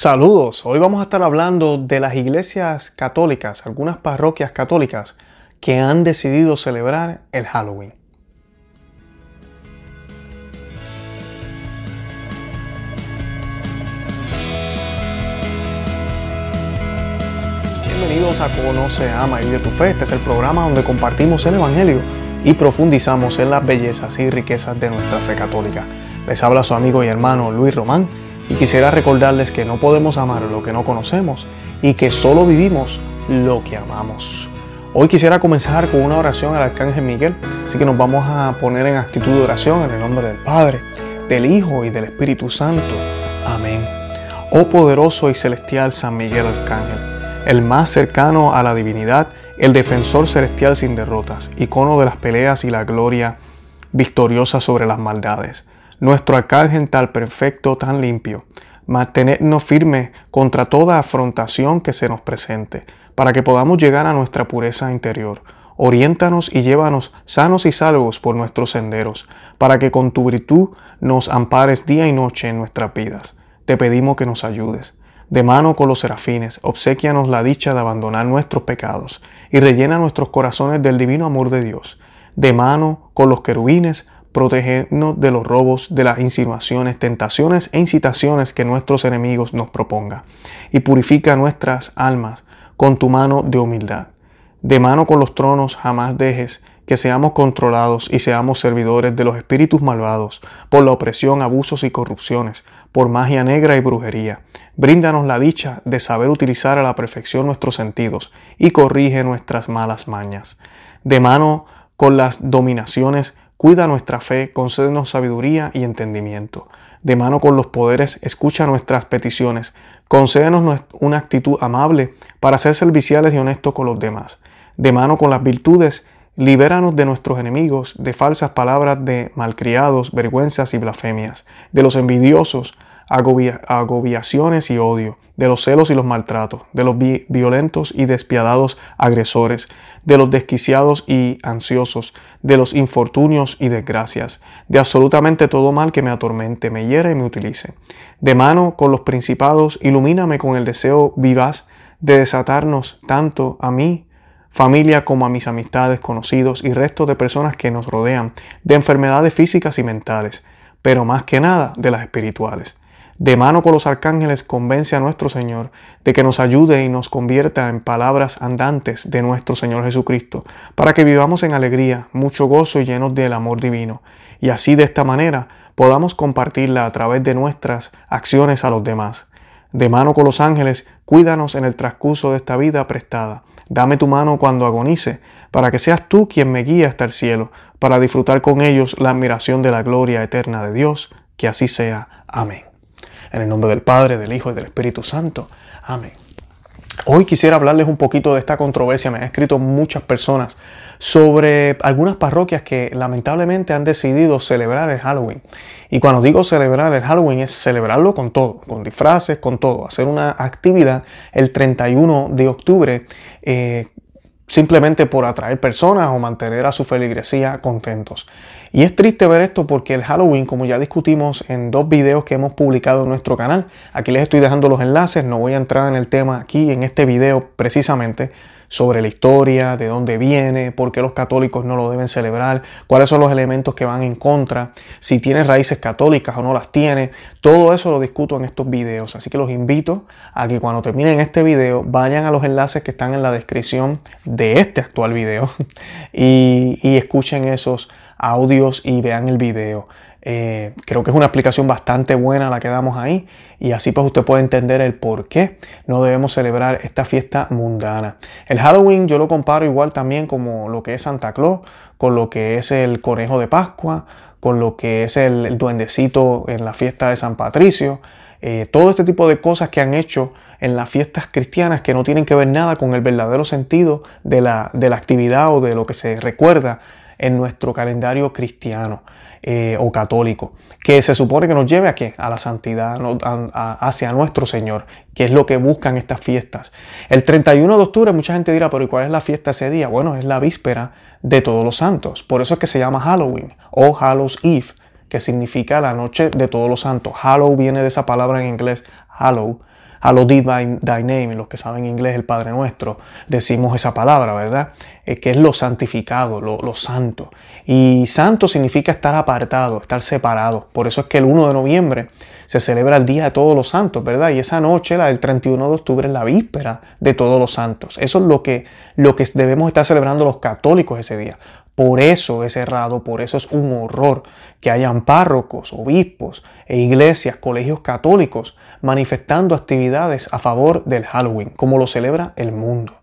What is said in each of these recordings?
Saludos, hoy vamos a estar hablando de las iglesias católicas, algunas parroquias católicas que han decidido celebrar el Halloween. Bienvenidos a Conoce, Ama y Vive tu Fe. Este es el programa donde compartimos el Evangelio y profundizamos en las bellezas y riquezas de nuestra fe católica. Les habla su amigo y hermano Luis Román y quisiera recordarles que no podemos amar lo que no conocemos y que solo vivimos lo que amamos. Hoy quisiera comenzar con una oración al Arcángel Miguel, así que nos vamos a poner en actitud de oración en el nombre del Padre, del Hijo y del Espíritu Santo. Amén. Oh poderoso y celestial San Miguel Arcángel, el más cercano a la divinidad, el defensor celestial sin derrotas, icono de las peleas y la gloria victoriosa sobre las maldades nuestro arcángel tal perfecto, tan limpio, mantenernos firmes contra toda afrontación que se nos presente, para que podamos llegar a nuestra pureza interior. Oriéntanos y llévanos sanos y salvos por nuestros senderos, para que con tu virtud nos ampares día y noche en nuestras vidas. Te pedimos que nos ayudes. De mano con los serafines, obsequianos la dicha de abandonar nuestros pecados y rellena nuestros corazones del divino amor de Dios. De mano con los querubines, protegernos de los robos, de las insinuaciones, tentaciones e incitaciones que nuestros enemigos nos propongan. Y purifica nuestras almas con tu mano de humildad. De mano con los tronos jamás dejes que seamos controlados y seamos servidores de los espíritus malvados, por la opresión, abusos y corrupciones, por magia negra y brujería. Bríndanos la dicha de saber utilizar a la perfección nuestros sentidos y corrige nuestras malas mañas. De mano con las dominaciones Cuida nuestra fe, concédenos sabiduría y entendimiento. De mano con los poderes, escucha nuestras peticiones. Concédenos una actitud amable para ser serviciales y honestos con los demás. De mano con las virtudes, libéranos de nuestros enemigos, de falsas palabras de malcriados, vergüenzas y blasfemias, de los envidiosos, agobiaciones y odio, de los celos y los maltratos, de los violentos y despiadados agresores, de los desquiciados y ansiosos, de los infortunios y desgracias, de absolutamente todo mal que me atormente, me hiera y me utilice. De mano con los principados, ilumíname con el deseo vivaz de desatarnos tanto a mí, familia como a mis amistades, conocidos y resto de personas que nos rodean, de enfermedades físicas y mentales, pero más que nada de las espirituales de mano con los arcángeles, convence a nuestro Señor de que nos ayude y nos convierta en palabras andantes de nuestro Señor Jesucristo, para que vivamos en alegría, mucho gozo y llenos del amor divino, y así de esta manera podamos compartirla a través de nuestras acciones a los demás. De mano con los ángeles, cuídanos en el transcurso de esta vida prestada. Dame tu mano cuando agonice, para que seas tú quien me guíe hasta el cielo, para disfrutar con ellos la admiración de la gloria eterna de Dios. Que así sea. Amén. En el nombre del Padre, del Hijo y del Espíritu Santo. Amén. Hoy quisiera hablarles un poquito de esta controversia. Me han escrito muchas personas sobre algunas parroquias que lamentablemente han decidido celebrar el Halloween. Y cuando digo celebrar el Halloween es celebrarlo con todo, con disfraces, con todo. Hacer una actividad el 31 de octubre eh, simplemente por atraer personas o mantener a su feligresía contentos. Y es triste ver esto porque el Halloween, como ya discutimos en dos videos que hemos publicado en nuestro canal, aquí les estoy dejando los enlaces, no voy a entrar en el tema aquí en este video precisamente, sobre la historia, de dónde viene, por qué los católicos no lo deben celebrar, cuáles son los elementos que van en contra, si tiene raíces católicas o no las tiene. Todo eso lo discuto en estos videos. Así que los invito a que cuando terminen este video vayan a los enlaces que están en la descripción de este actual video y, y escuchen esos audios y vean el video. Eh, creo que es una explicación bastante buena la que damos ahí y así pues usted puede entender el por qué no debemos celebrar esta fiesta mundana. El Halloween yo lo comparo igual también como lo que es Santa Claus, con lo que es el conejo de Pascua, con lo que es el, duendecito en la fiesta de San Patricio. Eh, todo este tipo de cosas que han hecho en las fiestas cristianas que no tienen que ver nada con el verdadero sentido de la, de la actividad o de lo que se recuerda en nuestro calendario cristiano eh, o católico, que se supone que nos lleve a qué? A la santidad, hacia nuestro Señor, que es lo que buscan estas fiestas. El 31 de octubre mucha gente dirá, pero ¿y cuál es la fiesta ese día? Bueno, es la víspera de todos los santos, por eso es que se llama Halloween o Hallows Eve, que significa la noche de todos los santos. Hallow viene de esa palabra en inglés, hallow, Hallowed by thy name, los que saben inglés, el Padre Nuestro, decimos esa palabra, ¿verdad? Eh, que es lo santificado, lo, lo, santo. Y santo significa estar apartado, estar separado. Por eso es que el 1 de noviembre se celebra el Día de Todos los Santos, ¿verdad? Y esa noche, la del 31 de octubre, es la víspera de Todos los Santos. Eso es lo que, lo que debemos estar celebrando los católicos ese día. Por eso es errado, por eso es un horror que hayan párrocos, obispos e iglesias, colegios católicos manifestando actividades a favor del Halloween, como lo celebra el mundo.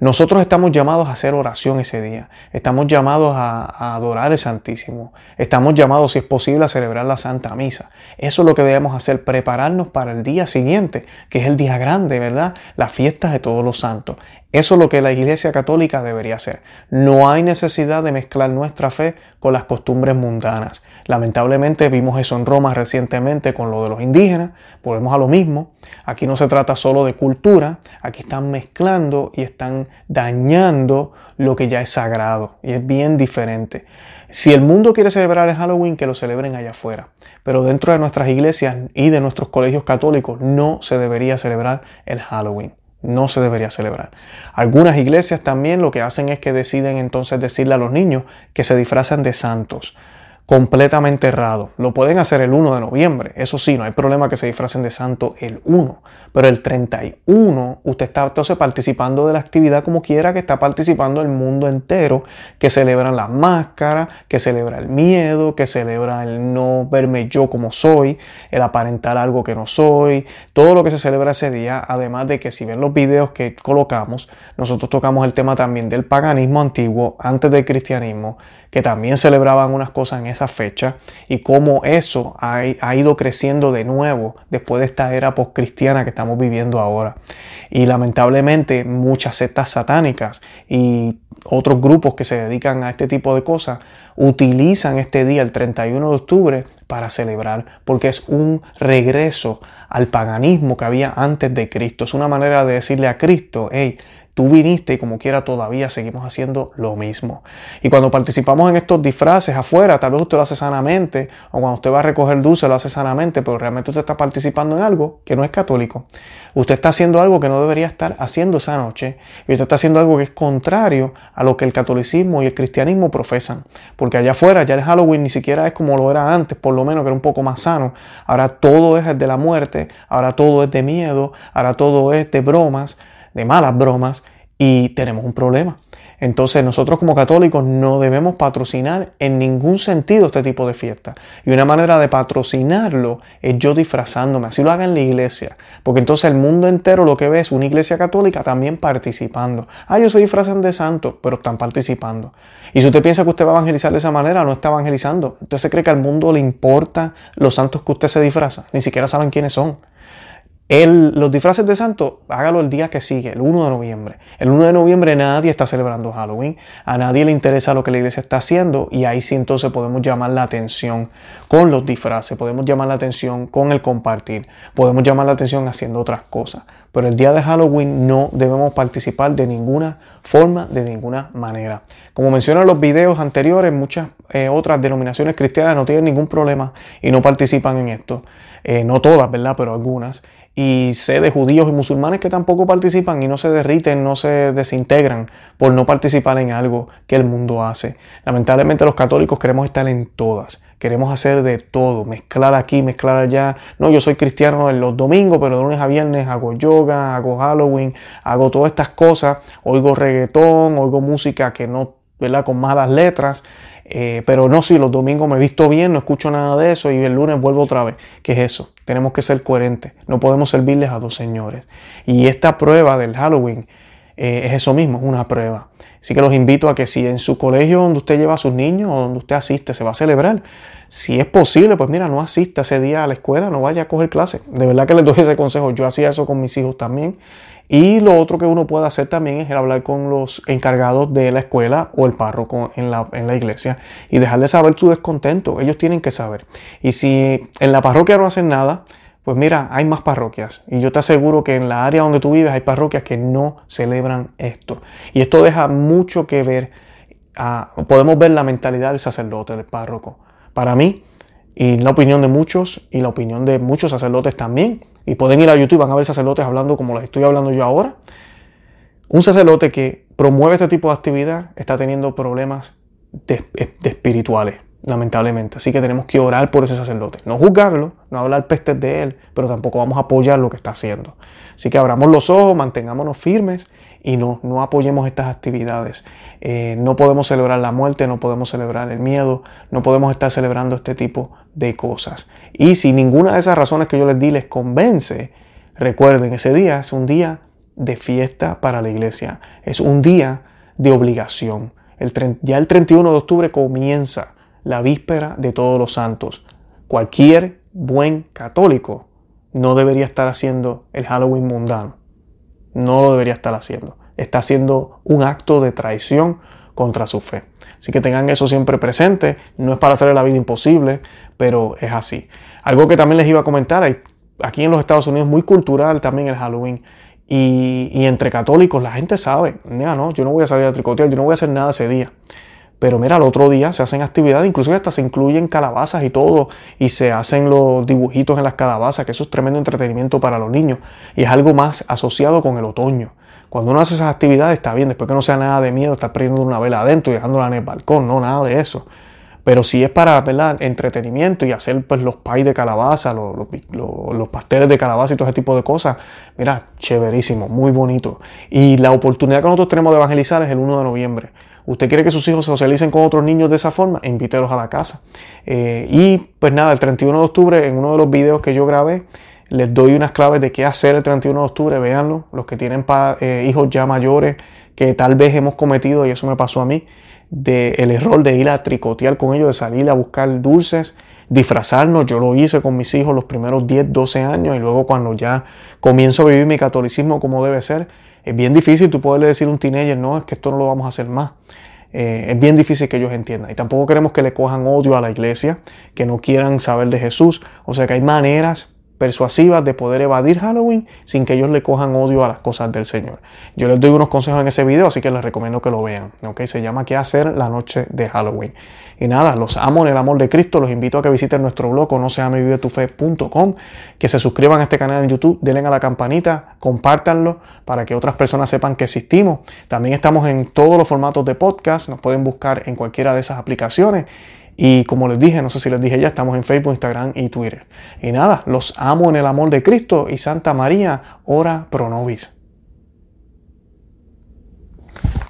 Nosotros estamos llamados a hacer oración ese día. Estamos llamados a, adorar el Santísimo. Estamos llamados, si es posible, a celebrar la Santa Misa. Eso es lo que debemos hacer, prepararnos para el día siguiente, que es el día grande, ¿verdad? Las fiestas de todos los santos. Eso es lo que la Iglesia Católica debería hacer. No hay necesidad de mezclar nuestra fe con las costumbres mundanas. Lamentablemente vimos eso en Roma recientemente con lo de los indígenas. Volvemos a lo mismo. Aquí no se trata solo de cultura, aquí están mezclando y están dañando lo que ya es sagrado. Y es bien diferente. Si el mundo quiere celebrar el Halloween, que lo celebren allá afuera. Pero dentro de nuestras iglesias y de nuestros colegios católicos no se debería celebrar el Halloween no se debería celebrar. Algunas iglesias también lo que hacen es que deciden entonces decirle a los niños que se disfrazan de santos completamente errado. Lo pueden hacer el 1 de noviembre, eso sí, no hay problema que se disfracen de santo el 1, pero el 31 usted está entonces participando de la actividad como quiera que está participando el mundo entero, que celebra la máscara, que celebra el miedo, que celebra el no verme yo como soy, el aparentar algo que no soy, todo lo que se celebra ese día, además de que si ven los videos que colocamos, nosotros tocamos el tema también del paganismo antiguo antes del cristianismo, que también celebraban unas cosas en esa fecha y cómo eso ha, ido creciendo de nuevo después de esta era postcristiana que estamos viviendo ahora. Y lamentablemente muchas sectas satánicas y otros grupos que se dedican a este tipo de cosas utilizan este día, el 31 de octubre, para celebrar, porque es un regreso al paganismo que había antes de Cristo. Es una manera de decirle a Cristo, hey, Tú viniste y como quiera todavía seguimos haciendo lo mismo. Y cuando participamos en estos disfraces afuera, tal vez usted lo hace sanamente, o cuando usted va a recoger dulce lo hace sanamente, pero realmente usted está participando en algo que no es católico. Usted está haciendo algo que no debería estar haciendo esa noche, y usted está haciendo algo que es contrario a lo que el catolicismo y el cristianismo profesan. Porque allá afuera ya el Halloween ni siquiera es como lo era antes, por lo menos que era un poco más sano. Ahora todo es de la muerte, ahora todo es de miedo, ahora todo es de bromas de malas bromas y tenemos un problema. Entonces nosotros como católicos no debemos patrocinar en ningún sentido este tipo de fiesta. Y una manera de patrocinarlo es yo disfrazándome. Así lo haga en la iglesia. Porque entonces el mundo entero lo que ve es una iglesia católica también participando. Ah, ellos se disfrazan de santos, pero están participando. Y si usted piensa que usted va a evangelizar de esa manera, no está evangelizando. Usted se cree que al mundo le importa los santos que usted se disfraza. Ni siquiera saben quiénes son los disfraces de santo, hágalo el día que sigue, el 1 de noviembre. El 1 de noviembre nadie está celebrando Halloween, a nadie le interesa lo que la iglesia está haciendo y ahí sí entonces podemos llamar la atención con los disfraces, podemos llamar la atención con el compartir, podemos llamar la atención haciendo otras cosas. Pero el día de Halloween no debemos participar de ninguna forma, de ninguna manera. Como mencioné en los videos anteriores, muchas eh, otras denominaciones cristianas no tienen ningún problema y no participan en esto. Eh, no todas, ¿verdad? Pero algunas y sé de judíos y musulmanes que tampoco participan y no se derriten, no se desintegran por no participar en algo que el mundo hace. Lamentablemente los católicos queremos estar en todas, queremos hacer de todo, mezclar aquí, mezclar allá. No, yo soy cristiano en los domingos, pero de lunes a viernes hago yoga, hago Halloween, hago todas estas cosas, oigo reggaetón, oigo música que no, ¿verdad? Con malas letras. Eh, pero no, si los domingos me he visto bien, no escucho nada de eso y el lunes vuelvo otra vez. ¿Qué es eso? Tenemos que ser coherentes. No podemos servirles a dos señores. Y esta prueba del Halloween eh, es eso mismo, es una prueba. Así que los invito a que si en su colegio donde usted lleva a sus niños o donde usted asiste se va a celebrar, si es posible, pues mira, no asista ese día a la escuela, no vaya a coger clase. De verdad que les doy ese consejo. Yo hacía eso con mis hijos también. Y lo otro que uno puede hacer también es hablar con los encargados de la escuela o el párroco en la, en la iglesia y dejarles saber su descontento. Ellos tienen que saber. Y si en la parroquia no hacen nada, pues mira, hay más parroquias. Y yo te aseguro que en la área donde tú vives hay parroquias que no celebran esto. Y esto deja mucho que ver. podemos ver la mentalidad del sacerdote, del párroco. Para mí, y la opinión de muchos y la opinión de muchos sacerdotes también. Y pueden ir a YouTube van a ver sacerdotes hablando como les estoy hablando yo ahora. Un sacerdote que promueve este tipo de actividad está teniendo problemas de, espirituales, lamentablemente. Así que tenemos que orar por ese sacerdote. No juzgarlo, no hablar pestes de él, pero tampoco vamos a apoyar lo que está haciendo. Así que abramos los ojos, mantengámonos firmes y no, no apoyemos estas actividades. Eh, no podemos celebrar la muerte, no podemos celebrar el miedo, no podemos estar celebrando este tipo de cosas. Y si ninguna de esas razones que yo les di les convence, recuerden, ese día es un día de fiesta para la iglesia, es un día de obligación. Ya el 31 de octubre comienza la víspera de todos los santos. Cualquier buen católico no debería estar haciendo el Halloween mundano no lo debería estar haciendo. Está haciendo un acto de traición contra su fe. Así que tengan eso siempre presente. No es para hacerle la vida imposible, pero es así. Algo que también les iba a comentar, aquí en los Estados Unidos muy cultural también el Halloween. Y, entre católicos la gente sabe, no, yo no voy a salir a tricotear, yo no voy a hacer nada ese día. Pero mira, el otro día se hacen actividades, inclusive hasta se incluyen calabazas y todo, y se hacen los dibujitos en las calabazas, que eso es tremendo entretenimiento para los niños, y es algo más asociado con el otoño. Cuando uno hace esas actividades está bien, después que no sea nada de miedo estar prendiendo una vela adentro y dejándola en el balcón, no, nada de eso. Pero si es para ¿verdad? entretenimiento y hacer pues, los pies de calabaza, los, los, pasteles de calabaza y todo ese tipo de cosas, mira, chéverísimo, muy bonito. Y la oportunidad que nosotros tenemos de evangelizar es el 1 de noviembre. ¿Usted quiere que sus hijos socialicen con otros niños de esa forma? Invítelos a la casa. Eh, y pues nada, el 31 de octubre, en uno de los videos que yo grabé, les doy unas claves de qué hacer el 31 de octubre. Véanlo, los que tienen eh, hijos ya mayores que tal vez hemos cometido, y eso me pasó a mí, del el error de ir a tricotear con ellos, de salir a buscar dulces, disfrazarnos. Yo lo hice con mis hijos los primeros 10, 12 años y luego cuando ya comienzo a vivir mi catolicismo como debe ser, es bien difícil tú poderle decir a un teenager, no, es que esto no lo vamos a hacer más. Eh, es bien difícil que ellos entiendan. Y tampoco queremos que le cojan odio a la iglesia, que no quieran saber de Jesús. O sea que hay maneras persuasivas de poder evadir Halloween sin que ellos le cojan odio a las cosas del Señor. Yo les doy unos consejos en ese video, así que les recomiendo que lo vean. ¿okay? Se llama ¿Qué hacer la noche de Halloween? Y nada, los amo en el amor de Cristo. Los invito a que visiten nuestro blog no que se suscriban a este canal en YouTube, denle a la campanita, compártanlo para que otras personas sepan que existimos. También estamos en todos los formatos de podcast, nos pueden buscar en cualquiera de esas aplicaciones. Y como les dije, no sé si les dije ya, estamos en Facebook, Instagram y Twitter. Y nada, los amo en el amor de Cristo y Santa María, ora pro nobis.